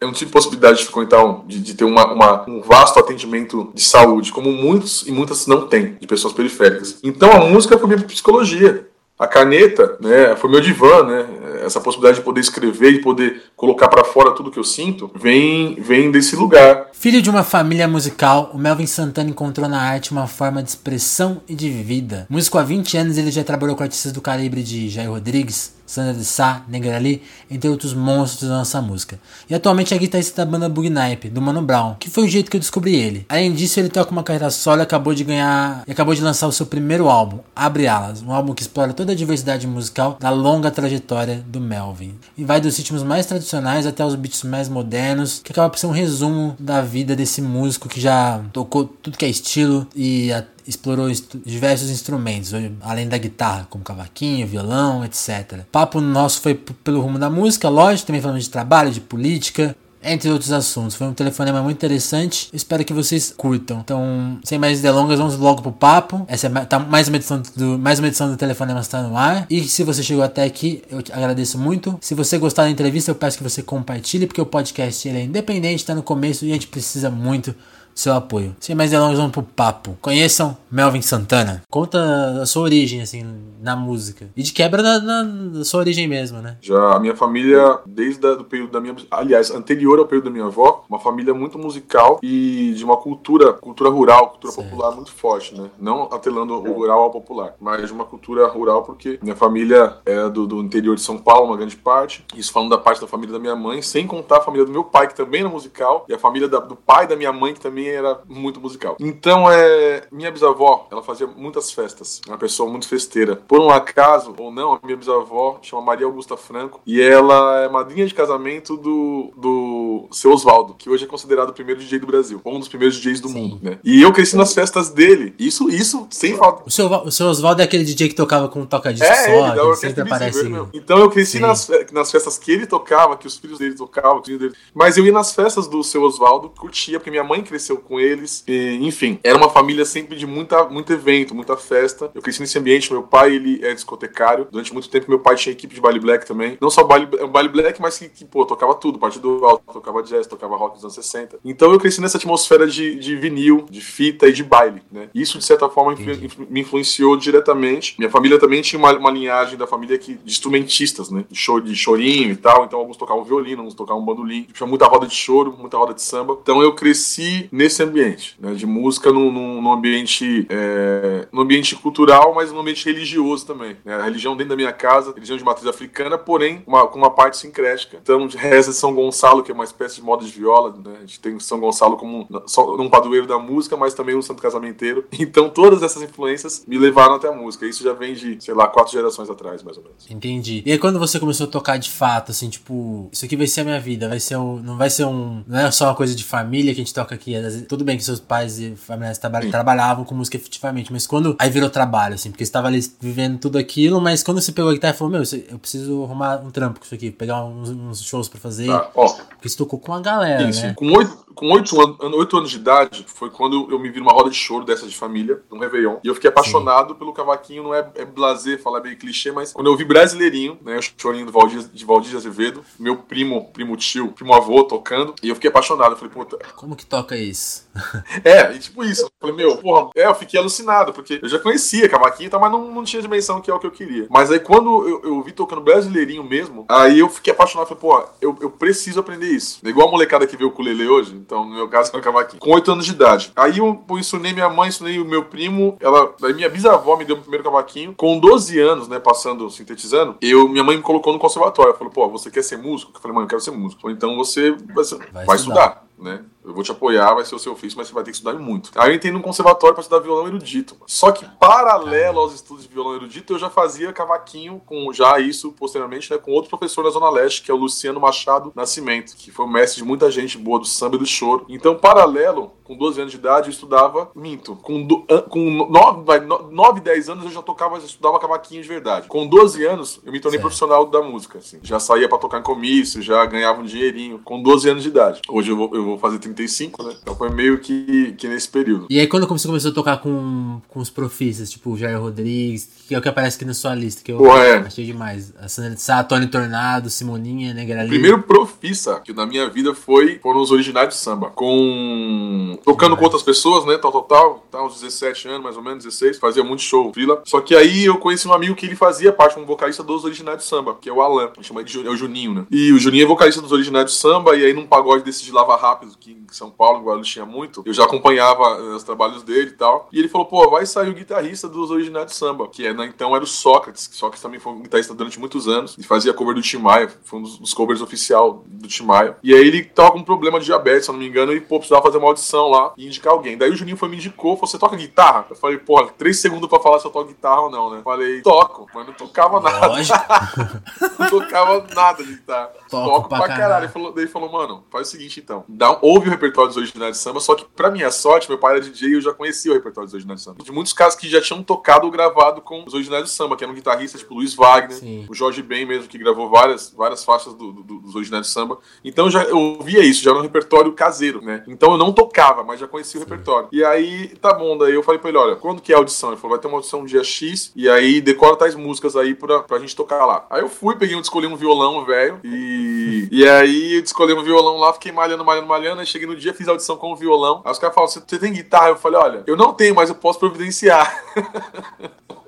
eu não tive possibilidade de frequentar, um, de, de ter uma, uma, um vasto atendimento de saúde, como muitos e muitas não têm, de pessoas periféricas. Então a música foi minha psicologia. A caneta, né, foi meu divã, né? Essa possibilidade de poder escrever, de poder colocar para fora tudo que eu sinto, vem, vem desse lugar. Filho de uma família musical, o Melvin Santana encontrou na arte uma forma de expressão e de vida. Músico há 20 anos, ele já trabalhou com artistas do calibre de Jair Rodrigues, Sandra de Sá, Negrali, entre outros monstros da nossa música. E atualmente é guitarrista da banda Bugnipe, do Mano Brown, que foi o jeito que eu descobri ele. Além disso, ele toca uma carreira solo e acabou de ganhar e acabou de lançar o seu primeiro álbum, Abre Alas, um álbum que explora toda a diversidade musical da longa trajetória do Melvin. E vai dos ritmos mais tradicionais até os beats mais modernos, que acaba por ser um resumo da vida desse músico que já tocou tudo que é estilo e explorou diversos instrumentos, além da guitarra, como cavaquinho, violão, etc. O papo nosso foi pelo rumo da música, lógico, também falando de trabalho, de política, entre outros assuntos. Foi um telefonema muito interessante. Espero que vocês curtam. Então, sem mais delongas, vamos logo pro papo. Essa é tá, mais uma edição do mais uma edição do telefonema está no ar. E se você chegou até aqui, eu agradeço muito. Se você gostar da entrevista, eu peço que você compartilhe, porque o podcast ele é independente, está no começo e a gente precisa muito seu apoio. Sem mais delongas, vamos pro papo. Conheçam Melvin Santana. Conta a sua origem, assim, na música. E de quebra da sua origem mesmo, né? Já a minha família, desde o período da minha... Aliás, anterior ao período da minha avó, uma família muito musical e de uma cultura, cultura rural, cultura certo. popular muito forte, né? Não atelando o rural ao popular, mas de uma cultura rural porque minha família é do, do interior de São Paulo, uma grande parte. Isso falando da parte da família da minha mãe, sem contar a família do meu pai, que também era musical, e a família da, do pai da minha mãe, que também era muito musical. Então, é, minha bisavó, ela fazia muitas festas, uma pessoa muito festeira. Por um acaso, ou não, a minha bisavó chama Maria Augusta Franco, e ela é madrinha de casamento do, do seu Oswaldo, que hoje é considerado o primeiro DJ do Brasil, um dos primeiros DJs do Sim. mundo, né? E eu cresci nas festas dele, isso, isso sem falta. O seu, o seu Oswaldo é aquele DJ que tocava com toca-disco é, só, ele, sempre aparece. Então eu cresci nas, nas festas que ele tocava, que os filhos dele tocavam, dele. mas eu ia nas festas do seu Oswaldo, curtia, porque minha mãe cresceu com eles. E, enfim, era uma família sempre de muita, muito evento, muita festa. Eu cresci nesse ambiente. Meu pai, ele é discotecário. Durante muito tempo, meu pai tinha equipe de baile black também. Não só baile, baile black, mas que, que, pô, tocava tudo. Partido alto, tocava jazz, tocava rock dos anos 60. Então eu cresci nessa atmosfera de, de vinil, de fita e de baile, né? Isso, de certa forma, influ, me influenciou diretamente. Minha família também tinha uma, uma linhagem da família que, de instrumentistas, né? De, show, de chorinho e tal. Então alguns tocavam violino, alguns tocavam bandolim. Tinha muita roda de choro, muita roda de samba. Então eu cresci nesse ambiente, né, de música num, num ambiente, é, num ambiente cultural, mas num ambiente religioso também. Né, a religião dentro da minha casa, religião de matriz africana, porém com uma parte sincrética. Então, reza São Gonçalo, que é uma espécie de moda de viola, né, a gente tem São Gonçalo como um, um da música, mas também um santo casamenteiro. Então, todas essas influências me levaram até a música. Isso já vem de, sei lá, quatro gerações atrás, mais ou menos. Entendi. E aí, quando você começou a tocar de fato, assim, tipo, isso aqui vai ser a minha vida, vai ser um, não vai ser um, não é só uma coisa de família que a gente toca aqui. Tudo bem que seus pais e familiares traba trabalhavam com música efetivamente, mas quando. Aí virou trabalho, assim, porque você estava ali vivendo tudo aquilo, mas quando você pegou a guitarra e falou: Meu, eu preciso arrumar um trampo com isso aqui, pegar uns, uns shows pra fazer. Ah, ó, porque você tocou com a galera, né? Com oito, com oito, anos, oito anos de idade, foi quando eu me vi numa roda de choro dessa de família, num Réveillon. E eu fiquei apaixonado Sim. pelo cavaquinho, não é, é blazer, falar bem clichê, mas quando eu vi brasileirinho, né, o chorinho do Valdir, de Valdir Azevedo, meu primo, primo tio, primo avô tocando, e eu fiquei apaixonado. Eu falei, puta. Como que toca isso? peace. é, e tipo isso. Eu falei, meu, porra, é, eu fiquei alucinado, porque eu já conhecia cavaquinho, tá, mas não, não tinha dimensão que é o que eu queria. Mas aí quando eu, eu vi tocando brasileirinho mesmo, aí eu fiquei apaixonado. Falei, pô, eu, eu preciso aprender isso. Igual a molecada que vê o ukulele hoje, então no meu caso é o cavaquinho. Com 8 anos de idade. Aí eu, eu ensinei minha mãe, ensinei o meu primo, ela, daí minha bisavó me deu o primeiro cavaquinho. Com 12 anos, né, passando, sintetizando, eu, minha mãe me colocou no conservatório. Falou, pô, você quer ser músico? Eu falei, mãe, eu quero ser músico. Ou então você vai, vai, vai estudar. estudar né? Eu vou te apoiar, vai ser o seu ofício, mas você vai ter que estudar muito. Aí eu entrei num conservatório para estudar violão erudito. Só que, paralelo aos estudos de violão erudito, eu já fazia cavaquinho com já isso, posteriormente, né, com outro professor na Zona Leste, que é o Luciano Machado Nascimento, que foi o mestre de muita gente boa do samba e do choro. Então, paralelo, com 12 anos de idade, eu estudava minto. Com, do, com 9, 9, 10 anos eu já tocava, já estudava cavaquinho de verdade. Com 12 anos, eu me tornei certo. profissional da música. Assim. Já saía para tocar em comício, já ganhava um dinheirinho. Com 12 anos de idade. Hoje eu vou, eu vou fazer 30 95, né? Então foi meio que, que nesse período. E aí quando você começou a tocar com, com os profistas, tipo o Jair Rodrigues, que é o que aparece aqui na sua lista, que eu Pô, é. achei demais. A Sandra de Sá, Tony Tornado, Simoninha, Negra O primeiro profissa que na minha vida foi foram os originais de samba. Com. Tocando com outras pessoas, né? Tal, tal, tal. Tá, uns 17 anos, mais ou menos, 16. Fazia muito show, frila. Só que aí eu conheci um amigo que ele fazia parte, um vocalista dos originais de samba, que é o Alan. Chama de é o Juninho, né? E o Juninho é vocalista dos originais de samba. E aí num pagode desse de Lava Rápido, que em São Paulo, em Guarulhos tinha muito, eu já acompanhava eh, os trabalhos dele e tal. E ele falou, pô, vai sair o guitarrista dos originais de samba, que é, né, então era o Sócrates. que Sócrates também foi um guitarrista durante muitos anos e fazia cover do Tim Maia, foi um dos, covers oficial do Tim Maia. E aí ele tava com um problema de diabetes, se eu não me engano, e pô, precisava fazer uma audição lá e indicar alguém. Daí o Juninho foi me indicou, falou, você toca guitarra? Eu falei, porra, três segundos pra falar se eu toco guitarra ou não, né? Falei, toco, mas não tocava nada. Lógico. não tocava nada de guitarra. Toco Toco pra pra caralho. caralho. Ele falou, daí ele falou, mano, faz o seguinte então. Dá, ouve o repertório dos originais de samba, só que pra minha sorte, meu pai era DJ e eu já conhecia o repertório dos originais de samba. De muitos casos que já tinham tocado ou gravado com os originais de samba, que eram guitarristas tipo Luiz Wagner, Sim. o Jorge Ben mesmo, que gravou várias, várias faixas do- do- dos originais de samba. Então eu já eu ouvia isso, já era um repertório caseiro, né? Então eu não tocava, mas já conhecia o repertório. E aí, tá bom, daí eu falei pra ele, olha, quando que é a audição? Ele falou, vai ter uma audição no dia X, e aí decora tais músicas aí pra, pra gente tocar lá. Aí eu fui, peguei um, escolhi um violão, velho, e, e aí eu escolhi um violão lá, fiquei malhando, malhando, malhando, aí cheguei no dia, fiz a audição com o violão. Aí os caras você você tem guitarra? Eu falei, olha, eu não tenho, mas eu posso providenciar.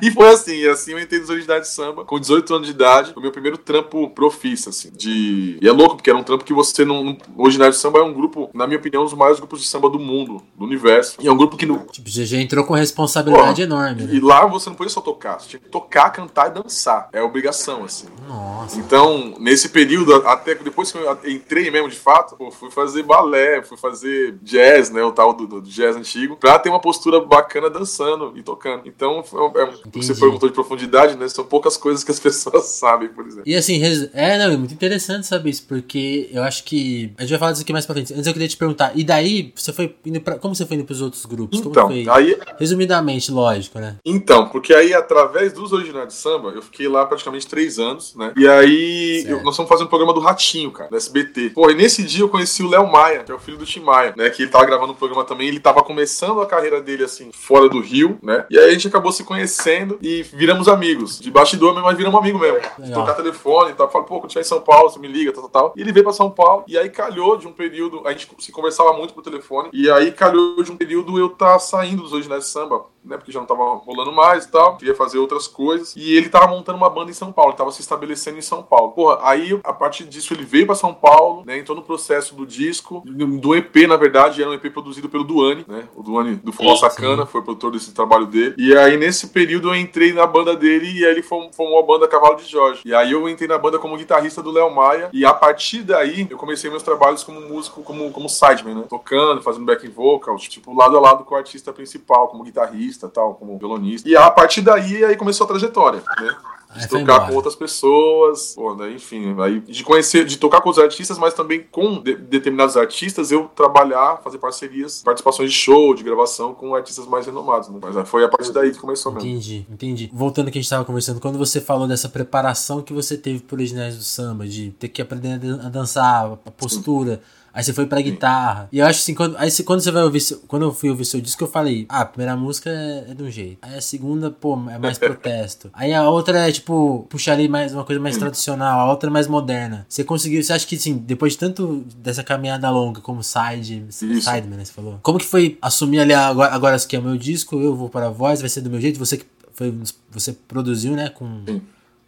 E foi assim, e assim eu entrei nos originais de samba, com 18 anos de idade, o meu primeiro trampo profissa, assim, de... E é louco, porque era um trampo que você não... não... O original de samba é um grupo, na minha opinião, um dos maiores grupos de samba do mundo, do universo. E é um grupo que... No... Tipo, já entrou com responsabilidade Pô, enorme, E né? lá você não podia só tocar, você tinha que tocar, cantar e dançar. É obrigação, assim. Nossa. Então, nesse período, até depois que eu entrei mesmo de fato, pô, fui fazer balé, fui fazer jazz, né? O tal do, do jazz antigo, pra ter uma postura bacana dançando e tocando. Então, foi, é, Entendi. você perguntou de profundidade, né? São poucas coisas que as pessoas sabem, por exemplo. E assim, é, não, é muito interessante saber isso, porque eu acho que. A gente vai falar disso aqui mais pra frente. Antes eu queria te perguntar, e daí, você foi indo pra. Como você foi indo pros outros grupos? Então, como foi? aí, Resumidamente, lógico, né? então, porque aí, através dos originais de samba, eu fiquei lá praticamente três anos, né? E aí, eu- nós fomos fazer um programa do Ratinho, cara, da SBT. Pô, e nesse dia eu conheci o Léo Maia, que é o filho do Tim Maia, né? Que ele tava gravando um programa também, ele tava começando a carreira dele, assim, fora do Rio, né? E aí a gente acabou se conhecendo e viramos amigos. De bastidor, mas viramos amigos mesmo. Legal. Trocar telefone e tal. Falei, pô, quando tiver em São Paulo, você me liga, tal, tal, tal. E ele veio pra São Paulo, e aí calhou de um período, a gente se conversava muito por telefone, e aí calhou de um período eu tá saindo dos originais de samba, né? Porque já não tava rolando mais e tal, queria fazer outras coisas. E ele tava montando uma banda em São Paulo, ele tava se estabelecendo em São Paulo. Porra, aí a partir disso ele veio pra São Paulo, né? Entrou no processo do disco, do EP, na verdade, era um EP produzido pelo Duane, né? O Duane do Forró Sacana foi produtor desse trabalho dele. E aí nesse período eu entrei na banda dele e aí ele formou, a banda Cavalo de Jorge. E aí eu entrei na banda como guitarrista do Léo Maia. E a partir daí eu comecei meus trabalhos como músico, como, como sideman, né? Tocando, fazendo backing vocals, tipo, lado a lado com o artista principal, como guitarrista tal, como violonista. E a partir daí aí começou a trajetória, né? De tocar com outras pessoas, pô, né, enfim, aí de conhecer, de tocar com outros artistas, mas também com de- determinados artistas, eu trabalhar, fazer parcerias, participações de show, de gravação com artistas mais renomados, né? Mas aí foi a partir daí que começou mesmo. Entendi, entendi. Voltando ao que a gente tava conversando, quando você falou dessa preparação que você teve pro originais do samba, de ter que aprender a dan- a dançar, a postura. Aí você foi pra guitarra. E eu acho assim, quando, aí você- quando você vai ouvir. Quando eu fui ouvir seu disco, eu falei, ah, a primeira música é, é de um jeito. Aí a segunda, pô, é mais protesto. Aí a outra é, tipo, puxar ali mais uma coisa mais tradicional, a outra é mais moderna. Você conseguiu. Você acha que, assim, depois de tanto dessa caminhada longa como side, sideman, né, você falou? Como que foi assumir ali agora, agora aqui é o meu disco, eu vou para a voz, vai ser do meu jeito, você que foi. Você produziu, né? Com Sim.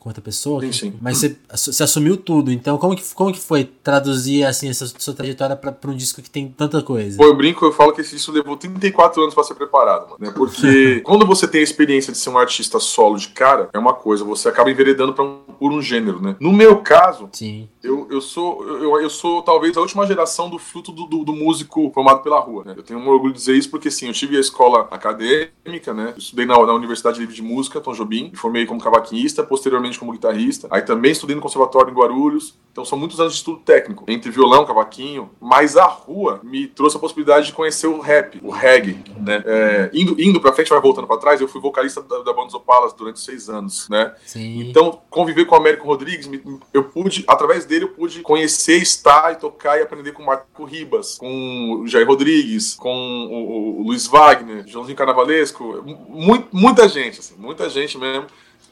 Com outra pessoa. Sim, sim. Mas você, você assumiu tudo. Então, como que, como que foi traduzir assim essa sua trajetória pra, pra um disco que tem tanta coisa? Pô, eu brinco, eu falo que esse disco levou 34 anos pra ser preparado, mano. Né? Porque quando você tem a experiência de ser um artista solo de cara, é uma coisa, você acaba enveredando pra um, por um gênero, né? No meu caso, Sim. eu, eu sou eu, eu sou talvez a última geração do fruto do, do, do músico formado pela rua. Né? Eu tenho um orgulho de dizer isso porque sim, eu tive a escola acadêmica, né? Eu estudei na, na Universidade Livre de Música, Tom Jobim, me formei como cavaquinista, posteriormente profissionalmente como guitarrista. Aí também estudei no conservatório em Guarulhos. Então são muitos anos de estudo técnico, entre violão, cavaquinho, mas a rua me trouxe a possibilidade de conhecer o rap, o reggae, né? É, indo, indo pra frente, vai voltando para trás, eu fui vocalista da, da banda Opalas durante seis anos, né? Sim. Então, conviver com o Américo Rodrigues, me, eu pude, através dele, eu pude conhecer, estar e tocar e aprender com o Marco Ribas, com o Jair Rodrigues, com o, o, o Luiz Wagner, Joãozinho Carnavalesco, muita gente, assim, muita gente mesmo.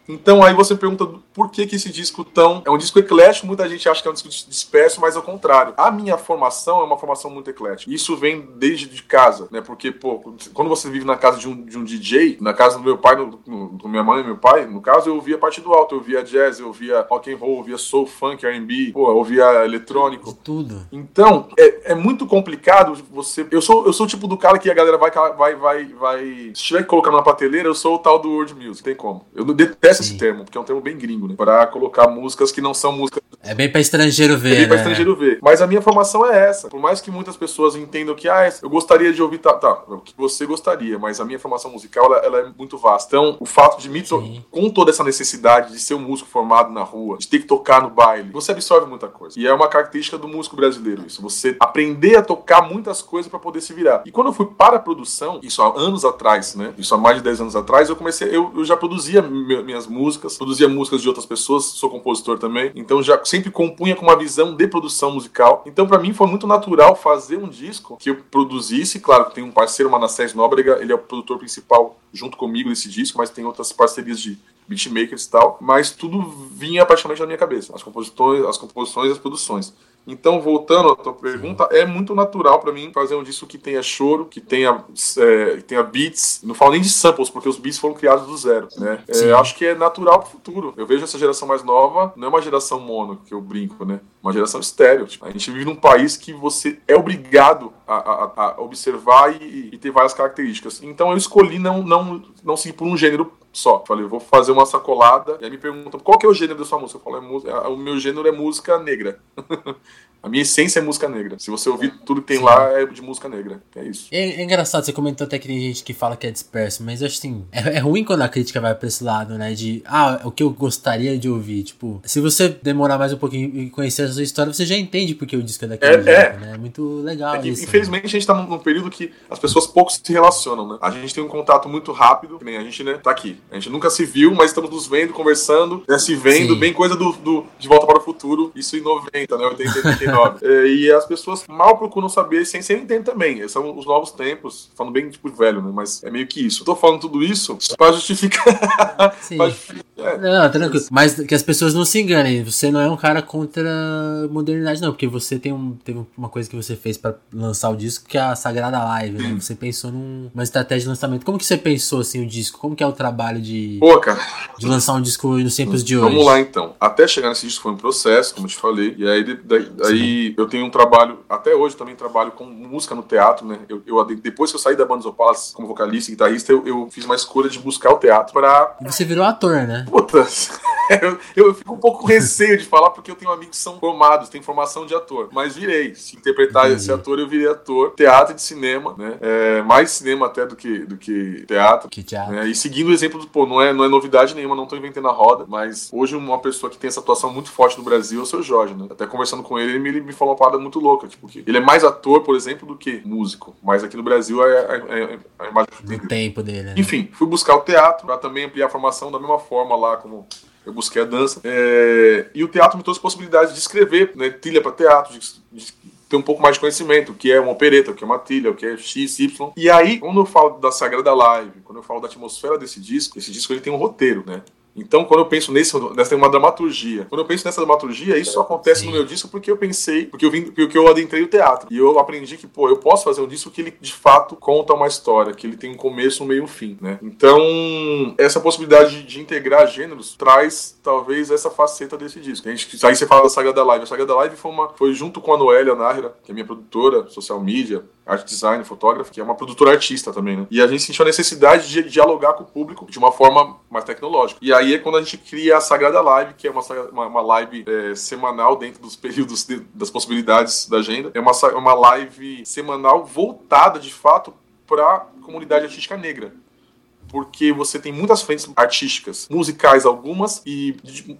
Então aí você pergunta por que, que esse disco tão. É um disco eclético, muita gente acha que é um disco disperso, mas ao contrário. A minha formação é uma formação muito eclética. Isso vem desde de casa, né? Porque, pô, quando você vive na casa de um, de um DJ, na casa do meu pai, no, do minha mãe e meu pai, no caso, eu ouvia a parte do alto, eu ouvia jazz, eu ouvia rock and roll, eu ouvia soul, funk, RB, pô, eu ouvia eletrônico. De tudo. Então, é, é muito complicado você. Eu sou, eu sou o tipo do cara que a galera vai, vai, vai, vai. Se tiver que colocar numa prateleira, eu sou o tal do world music, tem como. Eu detesto Sim. esse termo, porque é um termo bem gringo, né? Pra colocar músicas que não são músicas. É bem pra estrangeiro ver. É bem né? pra estrangeiro ver. Mas a minha formação é essa. Por mais que muitas pessoas entendam que, ah, eu gostaria de ouvir. Tá, tá o que você gostaria, mas a minha formação musical ela, ela é muito vasta. Então, o fato de me. Com toda essa necessidade de ser um músico formado na rua, de ter que tocar no baile, você absorve muita coisa. E é uma característica do músico brasileiro isso. Você aprender a tocar muitas coisas para poder se virar. E quando eu fui para a produção, isso há anos atrás, né? Isso há mais de 10 anos atrás, eu comecei. Eu, eu já produzia minhas músicas, produzia músicas de outras pessoas, sou compositor também. Então já sempre compunha com uma visão de produção musical. Então para mim foi muito natural fazer um disco que eu produzisse. Claro tem um parceiro, Manassés Nóbrega, ele é o produtor principal junto comigo nesse disco, mas tem outras parcerias de beatmakers e tal. Mas tudo vinha praticamente na minha cabeça, as composições, as composições e as produções. Então, voltando à tua pergunta, é muito natural para mim fazer um disco que tenha choro, que tenha, é, que tenha beats. Não falo nem de samples, porque os beats foram criados do zero, né? É, acho que é natural pro futuro. Eu vejo essa geração mais nova, não é uma geração mono, que eu brinco, né? Uma geração estéreo. Tipo, a gente vive num país que você é obrigado a, a, a observar e, e, ter várias características. Então, eu escolhi não, não, não seguir por um gênero só. Falei, vou fazer uma sacolada. E aí me perguntam qual que é o gênero da sua música. Eu falo, é música, é, o meu gênero é música negra. A minha essência é música negra. Se você ouvir tudo que tem Sim. lá, é de música negra. É isso. É, é, engraçado, você comentou até que tem gente que fala que é disperso, mas eu acho assim, é, é, ruim quando a crítica vai pra esse lado, né? De, ah, o que eu gostaria de ouvir. Tipo, se você demorar mais um pouquinho e conhecer a sua história, você já entende porque o disco é daquele é, jeito, é. né? É muito legal é que, isso. Né? Infelizmente, né? a gente tá num período que as pessoas pouco se relacionam, né? A gente tem um contato muito rápido, que nem a gente, né, tá aqui. A gente nunca se viu, mas estamos nos vendo, conversando, né, se vendo, Sim. bem coisa do, do De Volta para o Futuro, isso em 90, né? 80, 89. é, e as pessoas mal procuram saber, sem ser entender também. Esses são os novos tempos, falando bem tipo velho, né? Mas é meio que isso. Eu tô falando tudo isso pra justificar. Sim. pra justificar. É. Não, tranquilo. Mas que as pessoas não se enganem. Você não é um cara contra a modernidade, não. Porque você tem um, teve uma coisa que você fez para lançar o disco, que é a Sagrada Live, né? Você pensou numa estratégia de lançamento. Como que você pensou, assim, o disco? Como que é o trabalho de... Pô. De lançar um disco nos tempos de hoje? Vamos lá, então. Até chegar nesse disco foi um processo, como eu te falei. E aí, daí, daí eu tenho um trabalho, até hoje também trabalho com música no teatro, né? Eu, eu depois que eu saí da banda Zopalas como vocalista e guitarrista, eu, eu, fiz uma escolha de buscar o teatro para. E você virou ator, né? Puta, eu, eu fico um pouco com receio de falar porque eu tenho amigos que são formados, têm formação de ator. Mas virei. Se interpretar esse ator, eu virei ator. Teatro e de cinema, né? É, mais cinema até do que, do que teatro. Que teatro. Né? E seguindo o exemplo do, pô, não é, não é novidade nenhuma, não tô inventando a roda, mas hoje uma pessoa que tem essa atuação muito forte no Brasil é o seu Jorge, né? Até conversando com ele, ele me, ele me falou uma parada muito louca, tipo, que ele é mais ator, por exemplo, do que músico. Mas aqui no Brasil é, é, é, é a imagem do tempo dele. Né? Enfim, fui buscar o teatro para também ampliar a formação da mesma forma lá como eu busquei a dança. É... E o teatro me trouxe possibilidades de escrever, né, trilha para teatro, de, de, ter um pouco mais de conhecimento, o que é uma opereta, o que é uma trilha, o que é X, Y. E aí, quando eu falo da Sagrada Live, quando eu falo da atmosfera desse disco, esse disco ele tem um roteiro, né? Então, quando eu penso nesse, nessa uma dramaturgia, quando eu penso nessa dramaturgia, isso acontece Sim. no meu disco porque eu pensei, porque eu vim, porque eu adentrei o teatro. E eu aprendi que, pô, eu posso fazer um disco que ele de fato conta uma história, que ele tem um começo, um meio e um fim, né? Então, essa possibilidade de, de, integrar gêneros traz talvez essa faceta desse disco. A gente, aí você fala da Saga da Live. A Saga da Live foi, uma, foi junto com a Noélia Nájera, que é minha produtora, social media, art design, fotógrafa, que é uma produtora artista também, né? E a gente sentiu a necessidade de dialogar com o público de uma forma mais tecnológica. E aí é quando a gente cria a Sagrada Live, que é uma, uma, live é, semanal dentro dos períodos de, das possibilidades da agenda. É uma, uma live semanal voltada, de fato, para comunidade artística negra porque você tem muitas frentes artísticas, musicais algumas e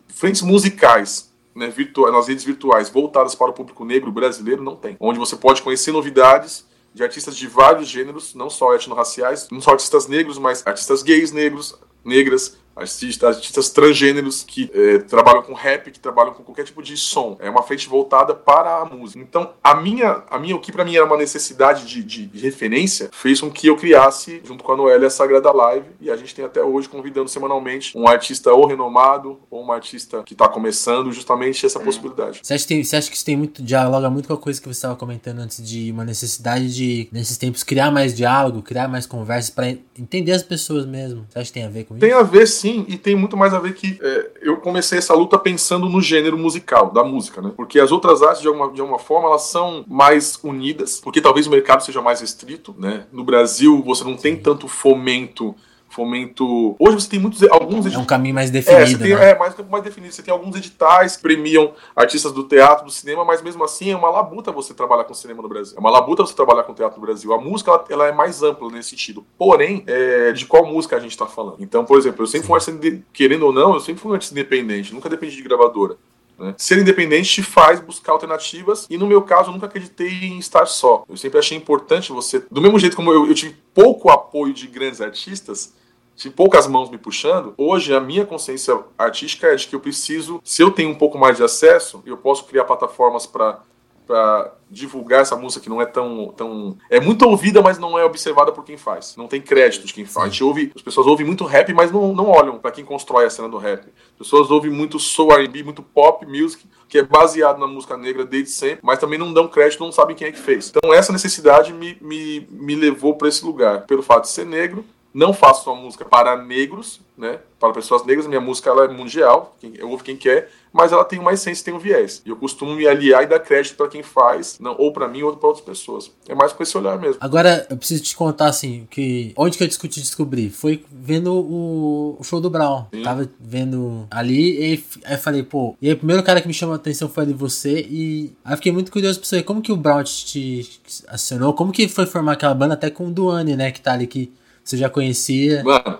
frentes musicais né, virtuais, nas redes virtuais voltadas para o público negro brasileiro não tem. Onde você pode conhecer novidades de artistas de vários gêneros, não só etnorraciais, não só artistas negros, mas artistas gays negros, negras, artistas, artistas transgêneros que é, trabalham com rap, que trabalham com qualquer tipo de som. É uma frente voltada para a música. Então, a minha, a minha o que para mim era uma necessidade de, de, de, referência, fez com que eu criasse, junto com a Noélia, a Sagrada Live. E a gente tem até hoje convidando semanalmente um artista ou renomado, ou uma artista que está começando, justamente essa possibilidade. Você acha, que tem, você acha que isso tem muito, dialoga muito com a coisa que você estava comentando antes de uma necessidade de, nesses tempos, criar mais diálogo, criar mais conversas para entender as pessoas mesmo? Você acha que tem a ver com isso? Tem a ver, sim sim, e tem muito mais a ver que é, eu comecei essa luta pensando no gênero musical, da música, né? Porque as outras artes, de alguma, de alguma forma, elas são mais unidas, porque talvez o mercado seja mais restrito, né? No Brasil, você não tem tanto fomento fomento. Hoje você tem muitos. Alguns É um caminho mais definido. É, tem, né? é mais, mais definido. Você tem alguns editais que premiam artistas do teatro, do cinema, mas mesmo assim é uma labuta você trabalhar com cinema no Brasil. É uma labuta você trabalhar com teatro no Brasil. A música ela, ela é mais ampla nesse sentido. Porém, é, de qual música a gente está falando? Então, por exemplo, eu sempre fui artista, querendo ou não, eu sempre fui um artista independente, nunca dependi de gravadora. Né? Ser independente te faz buscar alternativas e no meu caso eu nunca acreditei em estar só. Eu sempre achei importante você, do mesmo jeito como eu, eu tive pouco apoio de grandes artistas, de poucas mãos me puxando, hoje a minha consciência artística é de que eu preciso, se eu tenho um pouco mais de acesso, eu posso criar plataformas para para divulgar essa música que não é tão, tão. É muito ouvida, mas não é observada por quem faz. Não tem crédito de quem faz. A gente ouve, as pessoas ouvem muito rap, mas não, não olham para quem constrói a cena do rap. As pessoas ouvem muito soul RB, muito pop music, que é baseado na música negra desde sempre, mas também não dão crédito, não sabem quem é que fez. Então essa necessidade me, me, me levou para esse lugar. Pelo fato de ser negro, não faço uma música para negros, né? Para pessoas negras, minha música ela é mundial, eu ouvo quem quer, mas ela tem uma essência, tem um viés. E eu costumo me aliar e dar crédito para quem faz, não, ou para mim ou para outras pessoas. É mais com esse olhar mesmo. Agora, eu preciso te contar assim, que onde que eu discuti descobrir? Foi vendo o, o show do Brown. Sim. Tava vendo ali e aí falei, pô, e aí o primeiro cara que me chamou a atenção foi ali você e aí fiquei muito curioso pra saber como que o Brown te, te acionou, como que foi formar aquela banda até com o Duane, né, que tá ali que você já conhecia? Mano.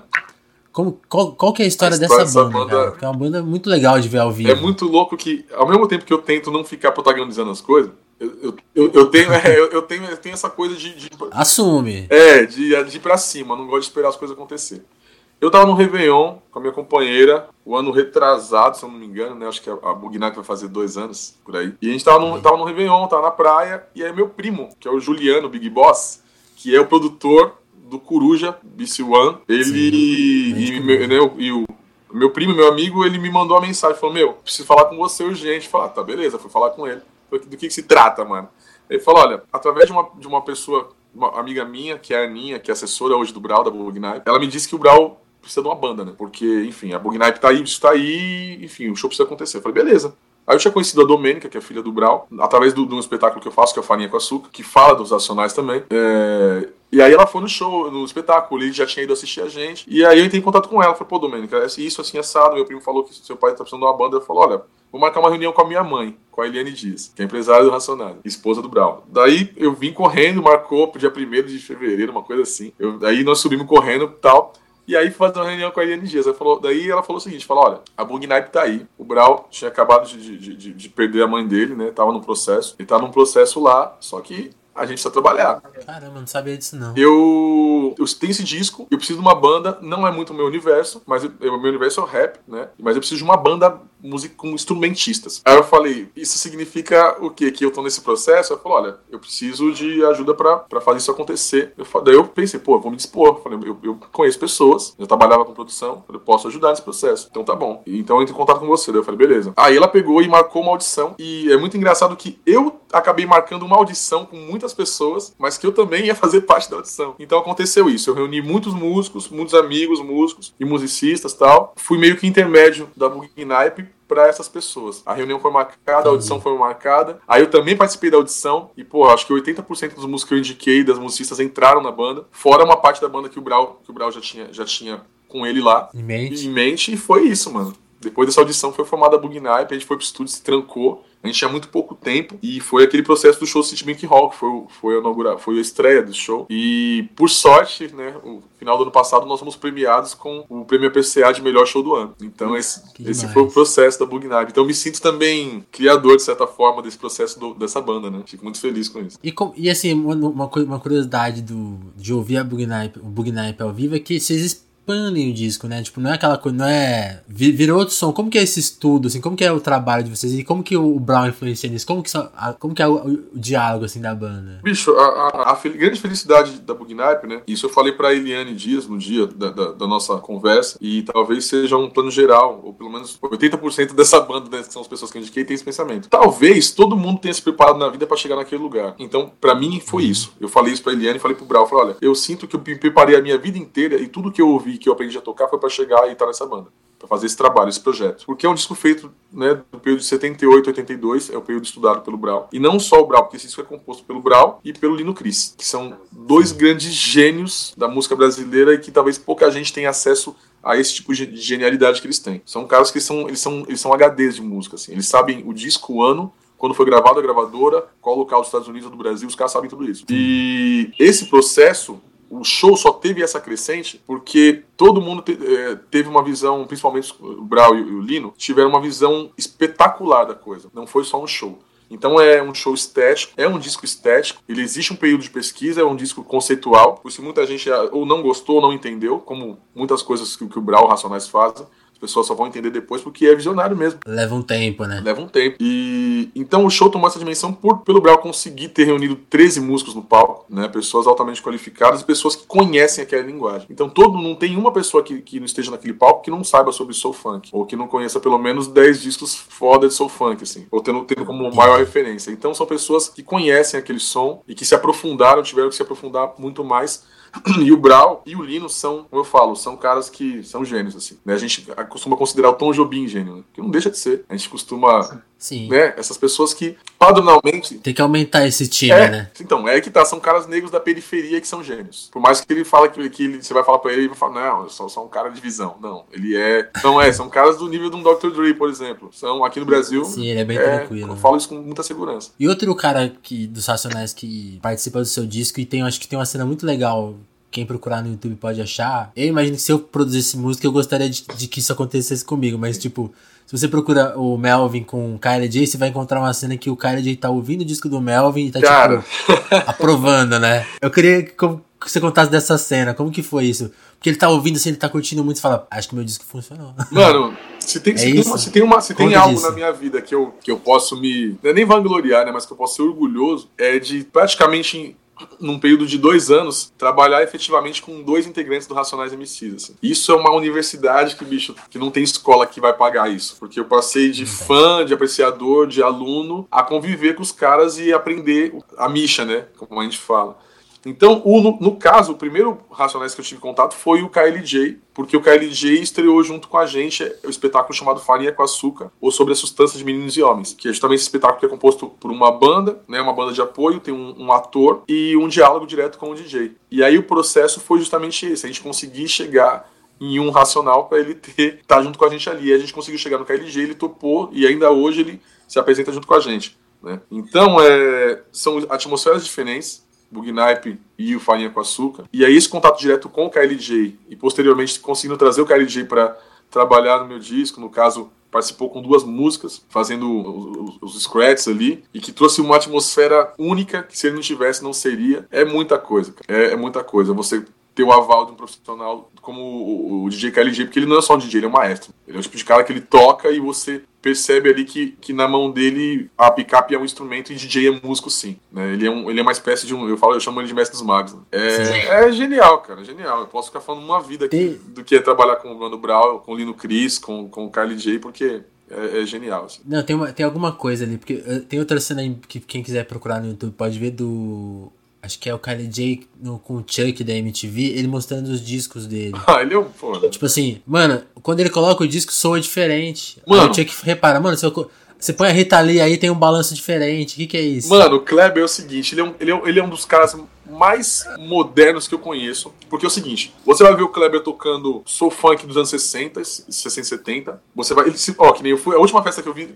Como, qual, qual que é a história, a história dessa banda, banda cara? é uma banda muito legal de ver ao vivo. É muito louco que, ao mesmo tempo que eu tento não ficar protagonizando as coisas, eu, eu, eu, tenho, é, eu, eu, tenho, eu tenho essa coisa de. de Assume. É, de, de ir pra cima, não gosto de esperar as coisas acontecer. Eu tava no Réveillon com a minha companheira, o ano retrasado, se eu não me engano, né? Acho que a, a Bugnac vai fazer dois anos por aí. E a gente tava no, tava no Réveillon, tava na praia, e aí meu primo, que é o Juliano, Big Boss, que é o produtor do Coruja, BC One, ele Sim, e, meu, né, e o meu primo, meu amigo, ele me mandou uma mensagem, falou, meu, preciso falar com você urgente. Falei, ah, tá, beleza, fui falar com ele. Falei, do que, que se trata, mano? Ele falou, olha, através de uma, de uma pessoa, uma amiga minha, que é a Aninha, que é assessora hoje do Brau, da Bugnipe, ela me disse que o Brau precisa de uma banda, né? Porque, enfim, a Bugnipe tá aí, isso tá aí, enfim, o show precisa acontecer. Eu falei, beleza. Aí eu tinha conhecido a Domênica, que é filha do Brau, através de um espetáculo que eu faço, que é o Farinha com Açúcar, que fala dos Nacionais também. É... E aí ela foi no show, no espetáculo, ele já tinha ido assistir a gente. E aí eu entrei em contato com ela, falei, pô, Domênica, é isso assim assado. Meu primo falou que seu pai tá precisando de uma banda. Eu falei, olha, vou marcar uma reunião com a minha mãe, com a Eliane Dias, que é empresária do Racionário, esposa do Brau. Daí eu vim correndo, marcou pro dia 1 de fevereiro, uma coisa assim. Eu, aí nós subimos correndo e tal. E aí fazer uma reunião com a Eliane Dias. Falou, daí ela falou o seguinte: falou, olha, a Bugnipe tá aí. O Brau tinha acabado de, de, de, de, perder a mãe dele, né? Tava no processo. Ele tá num processo lá, só que a gente precisa trabalhar. Caramba, não sabia disso não. Eu, eu tenho esse disco, eu preciso de uma banda, não é muito o meu universo, mas o meu universo é o rap, né? Mas eu preciso de uma banda música com instrumentistas. Aí eu falei, isso significa o quê? Que eu tô nesse processo? Eu falei, olha, eu preciso de ajuda para fazer isso acontecer. Eu, daí eu pensei, pô, eu vou me dispor. Eu falei, eu, eu conheço pessoas, eu trabalhava com produção, eu posso ajudar nesse processo. Então tá bom. Então eu entro em contato com você. Daí eu falei, beleza. Aí ela pegou e marcou uma audição. E é muito engraçado que eu acabei marcando uma audição com muitas pessoas, mas que eu também ia fazer parte da audição. Então aconteceu isso. Eu reuni muitos músicos, muitos amigos músicos e musicistas tal. Fui meio que intermédio da Bugnipe para essas pessoas. A reunião foi marcada, a audição foi marcada. Aí eu também participei da audição e, pô, acho que 80% dos músicos que eu indiquei, das musicistas, entraram na banda. Fora uma parte da banda que o Brau, que o Brau já tinha, já tinha com ele lá em mente. em mente. E foi isso, mano. Depois dessa audição foi formada a Bug Night, a gente foi pro estúdio, se trancou. A gente tinha muito pouco tempo e foi aquele processo do show City Bank Rock, foi, foi, a inaugura, foi a estreia do show. E por sorte, né, no final do ano passado nós fomos premiados com o prêmio PCA de melhor show do ano. Então esse, esse foi o processo da Bug Night. Então eu me sinto também criador, de certa forma, desse processo do, dessa banda, né? Fico muito feliz com isso. E, com, e assim, uma, uma curiosidade do, de ouvir a Bug Night, o Bug Night ao vivo é que vocês expandem o disco, né? Tipo, não é aquela coisa, não é. Virou outro som. Como que é esse estudo, assim? Como que é o trabalho de vocês? E como que o Brown influencia nisso? Como que, a, como que é o, o, diálogo, assim, da banda? Bicho, a, a, a grande felicidade da Bugnipe, né? Isso eu falei pra Eliane Dias no dia da, da, da, nossa conversa, e talvez seja um plano geral, ou pelo menos 80% dessa banda, né, que são as pessoas que eu indiquei, tem esse pensamento. Talvez todo mundo tenha se preparado na vida para chegar naquele lugar. Então, para mim, foi uhum. isso. Eu falei isso pra Eliane, falei pro Brown, falei, olha, eu sinto que eu me preparei a minha vida inteira e tudo que eu ouvi, que eu aprendi a tocar, foi para chegar e estar tá nessa banda, para fazer esse trabalho, esse projeto. Porque é um disco feito né, do período de 78, 82, é o período estudado pelo Brau. E não só o Brau, porque esse disco é composto pelo Brau e pelo Lino Cris, que são dois grandes gênios da música brasileira e que talvez pouca gente tenha acesso a esse tipo de genialidade que eles têm. São caras que são, eles são, eles são HDs de música, assim. Eles sabem o disco, o ano, quando foi gravado a gravadora, qual local dos Estados Unidos ou do Brasil, os caras sabem tudo isso. E esse processo o show só teve essa crescente porque todo mundo te, é, teve uma visão, principalmente o Brau e o Lino, tiveram uma visão espetacular da coisa. Não foi só um show. Então é um show estético, é um disco estético, ele existe um período de pesquisa, é um disco conceitual, por isso muita gente ou não gostou ou não entendeu, como muitas coisas que, que o Brau Racionais fazem pessoas só vão entender depois porque é visionário mesmo. Leva um tempo, né? Leva um tempo. E então o show tomou essa dimensão por, pelo Brau conseguir ter reunido 13 músicos no palco, né? Pessoas altamente qualificadas e pessoas que conhecem aquela linguagem. Então todo não tem uma pessoa que, que não esteja naquele palco que não saiba sobre soul funk ou que não conheça pelo menos 10 discos foda de soul funk assim, ou tendo, tendo como maior referência. Então são pessoas que conhecem aquele som e que se aprofundaram, tiveram que se aprofundar muito mais e o Brau e o Lino são, como eu falo, são caras que são gênios, assim. Né? A gente costuma considerar o Tom Jobim gênio, né? que não deixa de ser. A gente costuma. Sim. Né? Essas pessoas que, padronalmente. Tem que aumentar esse time, é, né? Então, é que tá, são caras negros da periferia que são gênios. Por mais que ele fale que, que ele, você vai falar pra ele, ele vai falar, não, eu sou só um cara de visão. Não, ele é. Não é, são caras do nível de um Dr. Dre, por exemplo. São aqui no Brasil. Sim, ele é bem é, tranquilo. Eu falo isso com muita segurança. E outro cara que, dos Racionais que participa do seu disco e tem, acho que tem uma cena muito legal quem procurar no YouTube pode achar. Eu imagino que se eu produzisse música, eu gostaria de, de que isso acontecesse comigo, mas tipo, se você procura o Melvin com o Kylie J, você vai encontrar uma cena que o Kylie J tá ouvindo o disco do Melvin e tá, Cara. tipo, aprovando, né? Eu queria que, você contasse dessa cena, como que foi isso? Porque ele tá ouvindo assim, ele tá curtindo muito e fala, acho que meu disco funcionou. Mano, se tem, é se, tem uma, se tem, uma, se tem algo disso. na minha vida que eu, que eu posso me. Não é nem vangloriar, né? Mas que eu posso ser orgulhoso, é de praticamente num período de dois anos, trabalhar efetivamente com dois integrantes do Racionais MCs. Assim. Isso é uma universidade que, bicho, que não tem escola que vai pagar isso. Porque eu passei de fã, de apreciador, de aluno, a conviver com os caras e aprender a micha, né? Como a gente fala. Então, o, no, no, caso, o primeiro Racionais que eu tive contato foi o KLJ, porque o KLJ estreou junto com a gente o espetáculo chamado Farinha com Açúcar, ou sobre a substância de meninos e homens, que é justamente esse espetáculo que é composto por uma banda, né, uma banda de apoio, tem um, um ator e um diálogo direto com o DJ. E aí o processo foi justamente esse, a gente conseguir chegar em um racional para ele ter estar tá junto com a gente ali. E a gente conseguiu chegar no KLJ, ele topou e ainda hoje ele se apresenta junto com a gente. Né? Então, é, são atmosferas diferentes, Bugnipe e o Farinha com Açúcar. E aí esse contato direto com o KLJ e posteriormente conseguindo trazer o KLJ para trabalhar no meu disco, no caso participou com duas músicas, fazendo os, os scratches ali, e que trouxe uma atmosfera única que se ele não tivesse não seria. É muita coisa, é, é muita coisa. Você ter o aval de um profissional como o, o DJ KLJ, porque ele não é só um DJ, ele é um maestro. Ele é o tipo de cara que ele toca e você percebe ali que, que na mão dele a picape é um instrumento e DJ é músico sim. Né? Ele, é um, ele é uma espécie de um. Eu falo, eu chamo ele de mestre dos magos. Né? É, é, genial, cara, genial. Eu posso ficar falando uma vida aqui e... do que é trabalhar com o Mano Brown, com o Lino Chris, com, com o Carly J, porque é, é, genial. Assim. Não, tem, uma, tem alguma coisa ali, porque eh, tem outra cena aí que quem quiser procurar no YouTube pode ver do Acho que é o Kylie J no, com o Chuck da MTV, ele mostrando os discos dele. Ah, ele é um foda. Tipo assim, mano, quando ele coloca o disco, soa diferente. Mano. Aí o Chuck repara, mano, você, você põe a Rita Lee aí, tem um balanço diferente. O que, que é isso? Mano, o Kleber é o seguinte, ele é um, ele é um, ele é um dos caras mais modernos que eu conheço. Porque é o seguinte: você vai ver o Kleber tocando soul funk dos anos 60, 60, 70. Você vai. Ele, ó, que nem eu fui. A última festa que eu vi,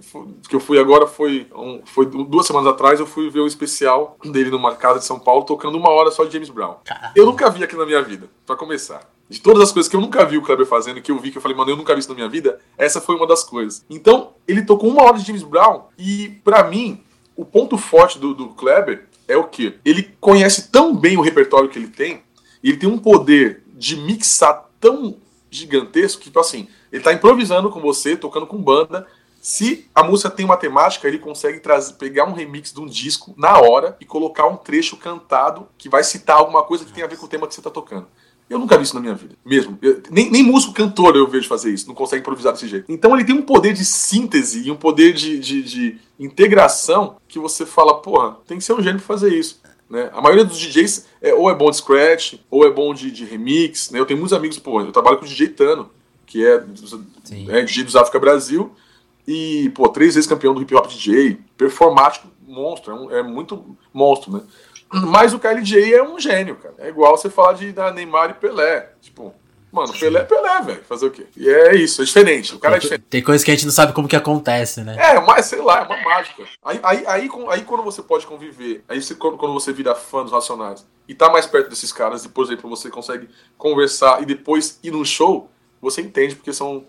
que eu fui agora foi, um, foi duas semanas atrás. Eu fui ver o especial dele numa casa de São Paulo tocando uma hora só de James Brown. Caramba. Eu nunca vi aquilo na minha vida, para começar. De todas as coisas que eu nunca vi o Kleber fazendo, que eu vi, que eu falei, mano, eu nunca vi isso na minha vida, essa foi uma das coisas. Então, ele tocou uma hora de James Brown e, para mim, o ponto forte do, do Kleber é o que? Ele conhece tão bem o repertório que ele tem, ele tem um poder de mixar tão gigantesco que, tipo assim, ele tá improvisando com você, tocando com banda. Se a música tem uma temática, ele consegue trazer, pegar um remix de um disco na hora e colocar um trecho cantado que vai citar alguma coisa que tem a ver com o tema que você tá tocando. Eu nunca vi isso na minha vida, mesmo. Eu, nem, nem músico cantor eu vejo fazer isso, não consegue improvisar desse jeito. Então ele tem um poder de síntese e um poder de, de, de integração que você fala, porra, tem que ser um gênio pra fazer isso. Né? A maioria dos DJs é, ou é bom de scratch, ou é bom de, de remix. Né? Eu tenho muitos amigos, pô, eu trabalho com o DJ Tano, que é, é DJ dos África Brasil, e, pô, três vezes campeão do hip hop DJ, performático, monstro, é, um, é muito monstro, né? Mas o KLJ é um gênio, cara. É igual você falar de da Neymar e Pelé. Tipo, mano, Pelé é Pelé, velho. Fazer o quê? E é isso, é diferente. O cara é diferente. Tem coisas que a gente não sabe como que acontece, né? É, mas sei lá, é uma mágica. Aí, aí, aí, aí quando você pode conviver, aí você, quando, quando você vira fã dos Racionais e tá mais perto desses caras, e, por exemplo, você consegue conversar e depois ir num show, você entende porque são,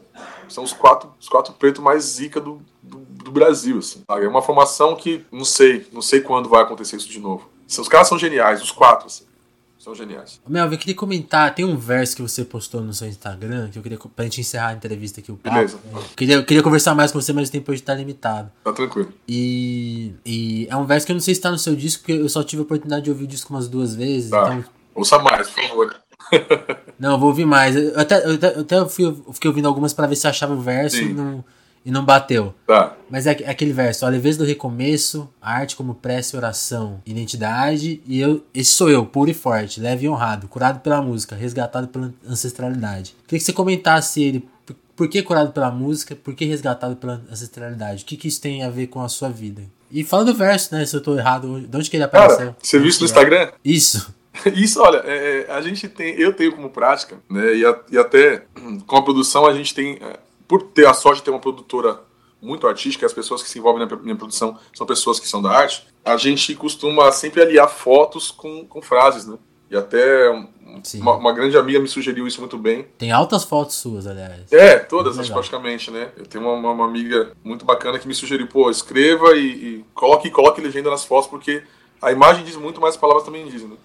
são os quatro, os quatro pretos mais zica do, do, do Brasil, assim. É uma formação que não sei, não sei quando vai acontecer isso de novo. Os caras são geniais, os quatro, assim. São geniais. Melvin, eu queria comentar, tem um verso que você postou no seu Instagram, que eu queria, pra gente encerrar a entrevista aqui, o papo. Beleza. Eu queria, eu queria conversar mais com você, mas o tempo hoje tá limitado. Tá tranquilo. E, e é um verso que eu não sei se tá no seu disco, porque eu só tive a oportunidade de ouvir o disco umas duas vezes. Tá. Então... Ouça mais, por favor. não, eu vou ouvir mais. Eu até, eu até, eu até fui, fiquei ouvindo algumas para ver se achava o verso Sim. e não e não bateu. Tá. Mas é, é aquele verso, a leveza do recomeço, a arte como prece oração, identidade, e eu, esse sou eu, puro e forte, leve e honrado, curado pela música, resgatado pela ancestralidade. Queria que você comentasse ele, por, por que curado pela música, por que resgatado pela ancestralidade? O que, que isso tem a ver com a sua vida? E fala do verso, né, se eu tô errado, de onde que ele apareceu? Cara, você viu isso no Instagram? Isso. Isso, olha, é, é, a gente tem, eu tenho como prática, né, e, a, e até com a produção a gente tem por ter a sorte de ter uma produtora muito artística, as pessoas que se envolvem na minha produção são pessoas que são da arte, a gente costuma sempre aliar fotos com, com frases, né? E até uma, uma, grande amiga me sugeriu isso muito bem. Tem altas fotos suas, aliás. É, todas, acho, praticamente, né? Eu tenho uma, uma, amiga muito bacana que me sugeriu, pô, escreva e, e, coloque, coloque legenda nas fotos, porque a imagem diz muito, mas as palavras também dizem, né?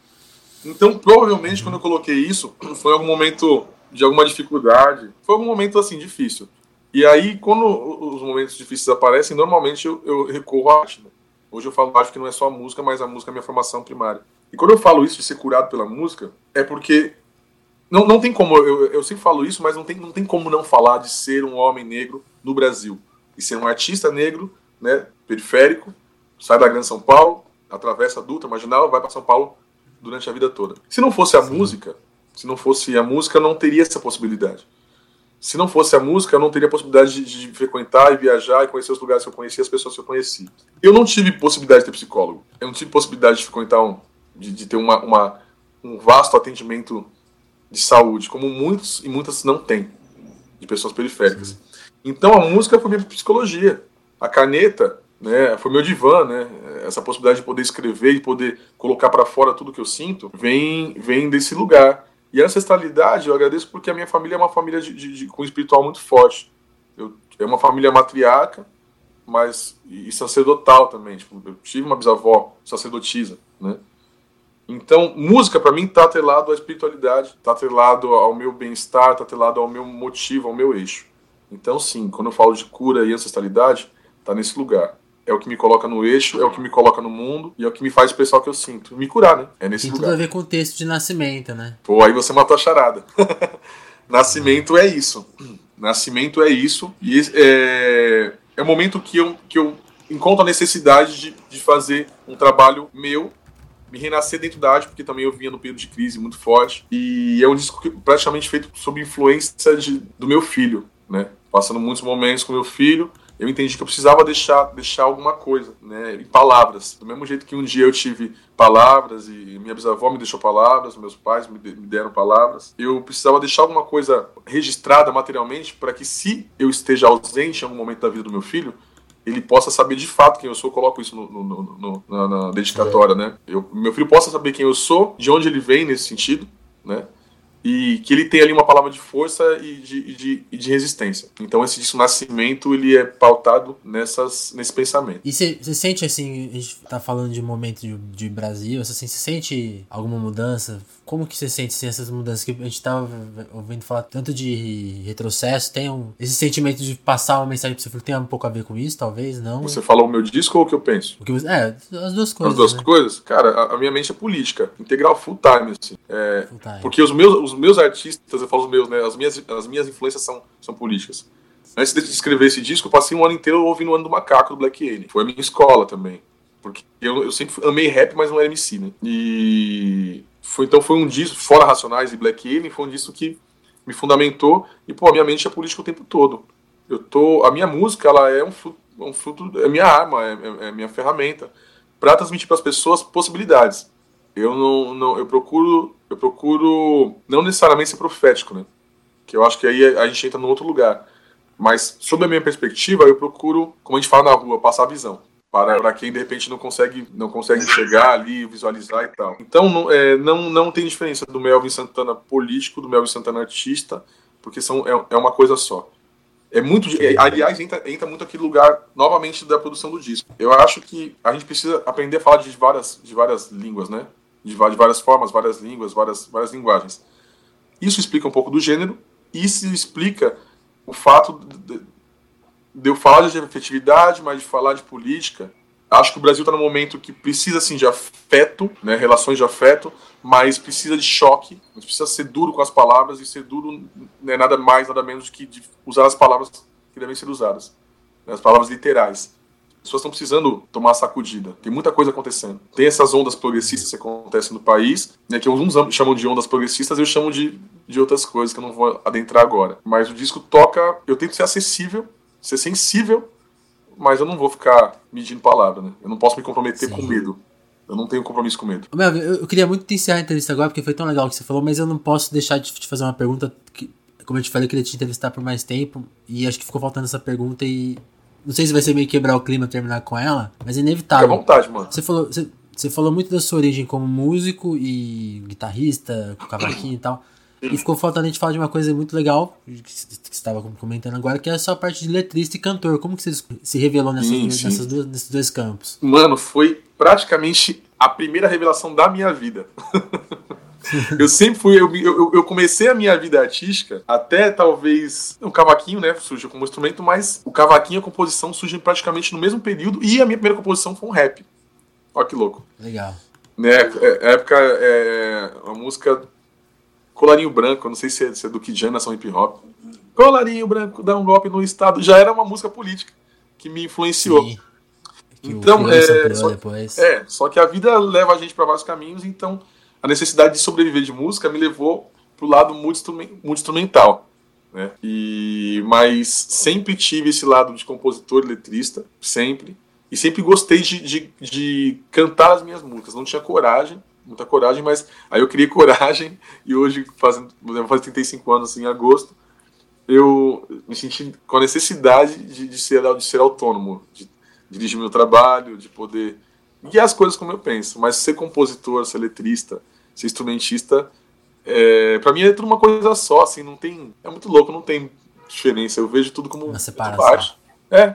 Então, provavelmente, uhum. quando eu coloquei isso, foi em algum momento de alguma dificuldade. Foi um momento assim difícil. E aí, quando os momentos difíceis aparecem, normalmente eu, eu recorro à arte. Né? Hoje eu falo arte que não é só a música, mas a música é a minha formação primária. E quando eu falo isso de ser curado pela música, é porque não, não tem como, eu, eu sempre falo isso, mas não tem, não tem como não falar de ser um homem negro no Brasil. E ser um artista negro, né, periférico, sai da Grande São Paulo, atravessa a Dutra, Marginal, vai para São Paulo durante a vida toda. Se não fosse a Sim. música, se não fosse a música, eu não teria essa possibilidade. Se não fosse a música, eu não teria a possibilidade de, de frequentar e viajar e conhecer os lugares que eu conheci, as pessoas que eu conheci. Eu não tive possibilidade de ter psicólogo. Eu não tive possibilidade de frequentar um, de, de ter uma, uma, um vasto atendimento de saúde, como muitos e muitas não têm, de pessoas periféricas. Então a música foi minha psicologia. A caneta né, foi meu divã, né? Essa possibilidade de poder escrever e poder colocar para fora tudo que eu sinto vem vem desse lugar. E a ancestralidade, eu agradeço porque a minha família é uma família de, de, de com espiritual muito forte. Eu, é uma família matriarca, mas e sacerdotal também. Tipo, eu tive uma bisavó sacerdotisa, né? Então, música para mim está atrelado à espiritualidade, está atrelado ao meu bem-estar, está atrelado ao meu motivo, ao meu eixo. Então, sim, quando eu falo de cura e ancestralidade, está nesse lugar é o que me coloca no eixo, é o que me coloca no mundo e é o que me faz o que eu sinto. Me curar, né? É nesse Tem lugar. tudo a ver com o texto de nascimento, né? Pô, aí você matou a charada. nascimento é isso. Nascimento é isso. E é, é o momento que eu, que eu encontro a necessidade de, de fazer um trabalho meu me renascer dentro da arte, porque também eu vinha no período de crise muito forte. E é um disco praticamente feito sob influência de, do meu filho, né? Passando muitos momentos com meu filho, eu entendi que eu precisava deixar, deixar alguma coisa, né, em palavras. Do mesmo jeito que um dia eu tive palavras e minha bisavó me deixou palavras, meus pais me, me deram palavras, eu precisava deixar alguma coisa registrada materialmente para que se eu esteja ausente em algum momento da vida do meu filho, ele possa saber de fato quem eu sou, eu coloco isso no, no, no, na, na, dedicatória, né? Eu, meu filho possa saber quem eu sou, de onde ele vem nesse sentido, né? E que ele tem ali uma palavra de força e de, de, de resistência. Então esse disco Nascimento ele é pautado nessas, nesse pensamento. E você sente assim, a gente tá falando de momento de, de Brasil, assim, você sente alguma mudança? Como que você sente assim, essas mudanças? Que a gente tava ouvindo falar tanto de retrocesso, tem um, esse sentimento de passar uma mensagem pra você, tem um pouco a ver com isso, talvez, não? Você falou o meu disco ou o que eu penso? O que você, é, as duas coisas. As duas né? coisas? Cara, a, a, minha mente é política, integral full time, assim. É, full time. Porque os meus, os meus artistas, eu falo os meus, né? As minhas, as minhas influências são, são políticas. Antes de escrever esse disco, eu passei um ano inteiro ouvindo o Ano do Macaco do Black Alien. Foi a minha escola também. Porque eu, eu sempre amei rap, mas não era MC, né? E foi, então foi um disco, fora Racionais e Black Alien, foi um disco que me fundamentou e, pô, a minha mente é política o tempo todo. Eu tô, a minha música, ela é um fruto, um fruto é minha arma, é, é, é minha ferramenta para transmitir para as pessoas possibilidades. Eu não, não, eu procuro, eu procuro não necessariamente ser profético, né? Que eu acho que aí a gente entra num outro lugar. Mas, sob a minha perspectiva, eu procuro, como a gente fala na rua, passar a visão. Para, para quem de repente não consegue não consegue chegar ali, visualizar e tal. Então não, é, não, não tem diferença do Melvin Santana político, do Melvin Santana artista, porque são, é, é uma coisa só. É muito. É, aliás, entra, entra muito aquele lugar novamente da produção do disco. Eu acho que a gente precisa aprender a falar de várias, de várias línguas, né? De, várias formas, várias línguas, várias, várias linguagens. Isso explica um pouco do gênero, isso explica o fato de, de eu falar de afetividade, mas de falar de política. Acho que o Brasil está num momento que precisa assim, de afeto, né, relações de afeto, mas precisa de choque, precisa ser duro com as palavras e ser duro não é nada mais, nada menos que de usar as palavras que devem ser usadas, né, as palavras literais. As pessoas estão precisando tomar sacudida. Tem muita coisa acontecendo. Tem essas ondas progressistas que acontecem no país, né, que uns chamam de ondas progressistas, eu chamo de, de outras coisas que eu não vou adentrar agora. Mas o disco toca, eu tento ser acessível, ser sensível, mas eu não vou ficar medindo palavra, né? Eu não posso me comprometer Sim. com medo. Eu não tenho compromisso com medo. Meu, eu queria muito encerrar a entrevista agora, porque foi tão legal o que você falou, mas eu não posso deixar de te fazer uma pergunta que, como eu te falei, eu queria te entrevistar por mais tempo, e acho que ficou faltando essa pergunta e não sei se vai ser meio quebrar o clima terminar com ela, mas é inevitável. Fique à vontade, mano. Você falou, você, você falou muito da sua origem como músico e guitarrista, com cavaquinho e tal. E ficou faltando a gente falar de uma coisa muito legal, que você estava comentando agora, que é a sua parte de letrista e cantor. Como que você se revelou nessas, sim, sim. Nessas duas, nesses dois campos? Mano, foi praticamente a primeira revelação da minha vida. eu sempre fui. Eu, eu, eu, comecei a minha vida artística, até talvez. O cavaquinho, né? Surgiu como instrumento, mas o cavaquinho e a composição surgem praticamente no mesmo período. E a minha primeira composição foi um rap. Olha que louco. Legal. Né, é, época. É, a música Colarinho Branco, não sei se é, se é do Kid Nação Hip Hop. Colarinho Branco dá um golpe no Estado. Já era uma música política que me influenciou. Sim. Então, é só, é, só que a vida leva a gente para vários caminhos, então a necessidade de sobreviver de música me levou pro lado muito instrumental. Né? E, mas sempre tive esse lado de compositor e letrista, sempre. E sempre gostei de, de, de cantar as minhas músicas. Não tinha coragem, muita coragem, mas aí eu criei coragem e hoje, fazendo, faz 35 anos, assim, em agosto, eu me senti com a necessidade de, de, ser, de ser autônomo, de dirigir meu trabalho, de poder guiar as coisas como eu penso. Mas ser compositor, ser letrista, ser instrumentista, é, para mim é tudo uma coisa só, assim, não tem. É muito louco, não tem diferença. Eu vejo tudo como uma separação. É,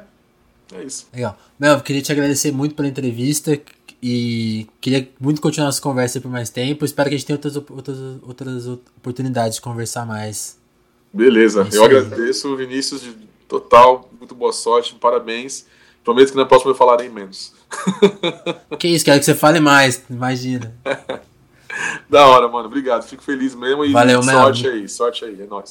é isso. Legal. Mel, eu queria te agradecer muito pela entrevista e queria muito continuar essa conversa por mais tempo. Espero que a gente tenha outras, outras, outras oportunidades de conversar mais. Beleza, é eu aí. agradeço, Vinícius, de total, muito boa sorte, parabéns. Prometo que na próxima eu falarei menos. Que isso, quero que você fale mais, imagina. da hora, mano. Obrigado. Fico feliz mesmo e Valeu, sorte mesmo. aí, sorte aí. É nóis.